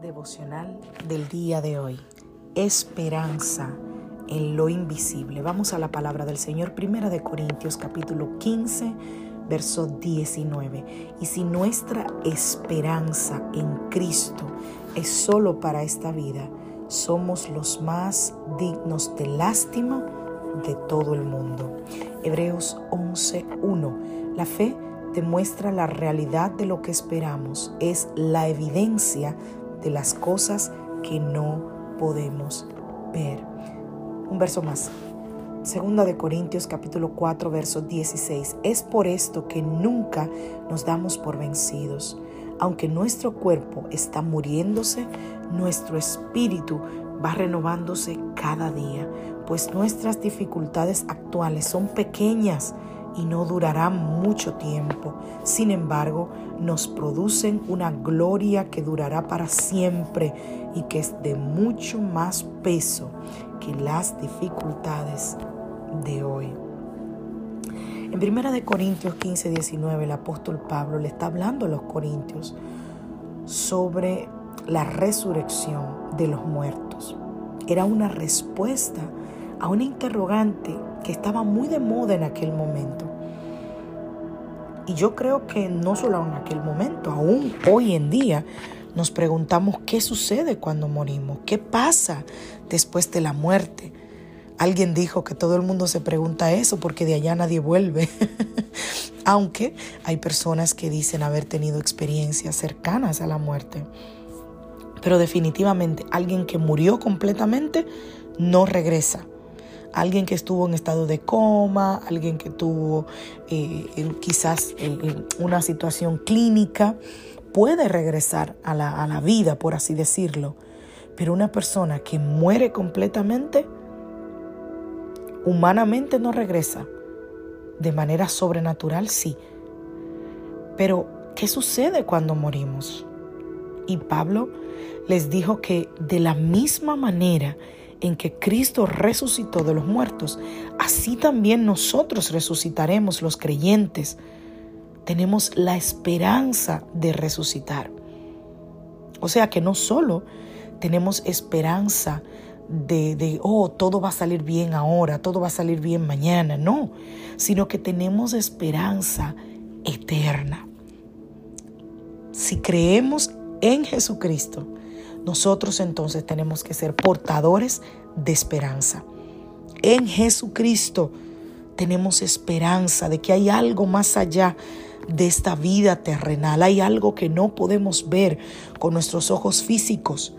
Devocional del día de hoy. Esperanza en lo invisible. Vamos a la palabra del Señor, Primera de Corintios capítulo 15, verso 19. Y si nuestra esperanza en Cristo es solo para esta vida, somos los más dignos de lástima de todo el mundo. Hebreos 11:1. La fe demuestra la realidad de lo que esperamos, es la evidencia de las cosas que no podemos ver. Un verso más. Segunda de Corintios capítulo 4 verso 16. Es por esto que nunca nos damos por vencidos. Aunque nuestro cuerpo está muriéndose, nuestro espíritu va renovándose cada día, pues nuestras dificultades actuales son pequeñas y no durarán mucho tiempo. Sin embargo, nos producen una gloria que durará para siempre y que es de mucho más peso que las dificultades de hoy. En 1 de Corintios 15, 19, el apóstol Pablo le está hablando a los corintios sobre la resurrección de los muertos. Era una respuesta a una interrogante estaba muy de moda en aquel momento. Y yo creo que no solo en aquel momento, aún hoy en día nos preguntamos qué sucede cuando morimos, qué pasa después de la muerte. Alguien dijo que todo el mundo se pregunta eso porque de allá nadie vuelve. Aunque hay personas que dicen haber tenido experiencias cercanas a la muerte. Pero definitivamente alguien que murió completamente no regresa alguien que estuvo en estado de coma, alguien que tuvo eh, quizás una situación clínica, puede regresar a la, a la vida, por así decirlo. Pero una persona que muere completamente, humanamente no regresa. De manera sobrenatural sí. Pero, ¿qué sucede cuando morimos? Y Pablo les dijo que de la misma manera en que Cristo resucitó de los muertos, así también nosotros resucitaremos los creyentes. Tenemos la esperanza de resucitar. O sea que no solo tenemos esperanza de, de, oh, todo va a salir bien ahora, todo va a salir bien mañana, no, sino que tenemos esperanza eterna. Si creemos en Jesucristo, nosotros entonces tenemos que ser portadores de esperanza. En Jesucristo tenemos esperanza de que hay algo más allá de esta vida terrenal. Hay algo que no podemos ver con nuestros ojos físicos.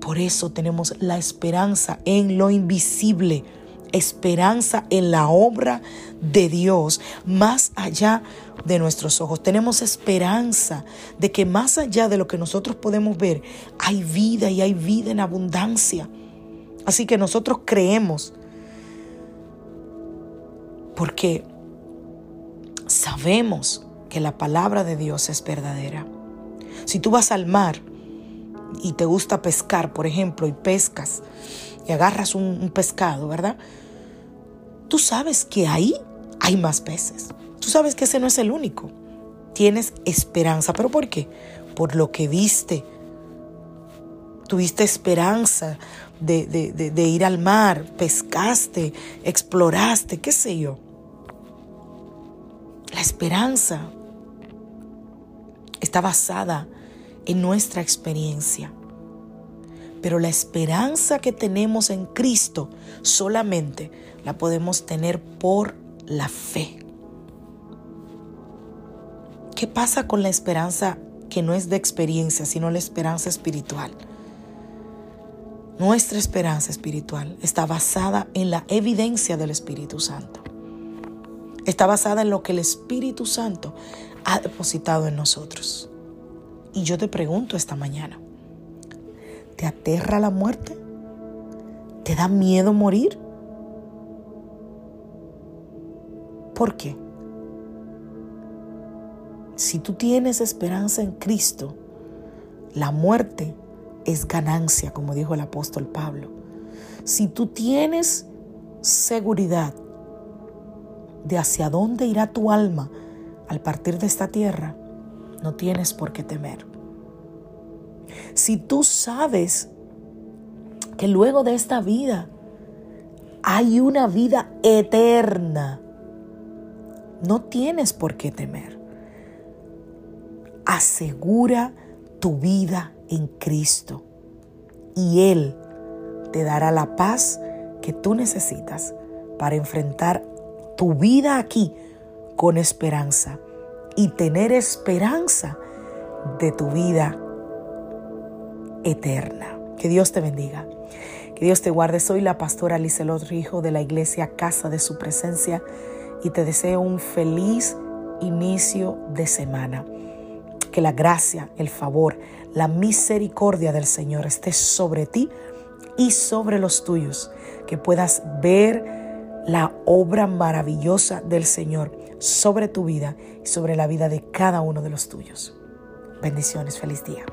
Por eso tenemos la esperanza en lo invisible esperanza en la obra de Dios más allá de nuestros ojos. Tenemos esperanza de que más allá de lo que nosotros podemos ver, hay vida y hay vida en abundancia. Así que nosotros creemos porque sabemos que la palabra de Dios es verdadera. Si tú vas al mar y te gusta pescar, por ejemplo, y pescas y agarras un, pescado, ¿verdad? tú sabes que ahí hay más peces. Tú sabes que ese no es el único. tienes esperanza. ¿Pero por qué? Por lo que viste. Tuviste esperanza de, de ir al mar, pescaste, exploraste, qué sé yo. La esperanza está basada en nuestra experiencia. Pero la esperanza que tenemos en Cristo solamente la podemos tener por la fe. ¿Qué pasa con la esperanza que no es de experiencia, sino la esperanza espiritual? Nuestra esperanza espiritual está basada en la evidencia del Espíritu Santo. Está basada en lo que el Espíritu Santo ha depositado en nosotros. Y yo te pregunto esta mañana, ¿te aterra la muerte? ¿Te da miedo morir? ¿Por qué? Si tú tienes esperanza en Cristo, la muerte es ganancia, como dijo el apóstol Pablo. Si tú tienes seguridad de hacia dónde irá tu alma al partir de esta tierra, no tienes por qué temer. Si tú sabes que luego de esta vida hay una vida eterna, no tienes por qué temer asegura tu vida en Cristo y Él te dará la paz que tú necesitas para enfrentar tu vida aquí con esperanza y tener esperanza de tu vida eterna. Que Dios te bendiga. Que Dios te guarde. Soy la pastora Lizelot Rijo de la iglesia Casa de Su Presencia y te deseo un feliz inicio de semana que la gracia, el favor, la misericordia del Señor esté sobre ti y sobre los tuyos, que puedas ver la obra maravillosa del Señor sobre tu vida y sobre la vida de cada uno de los tuyos. Bendiciones, feliz día.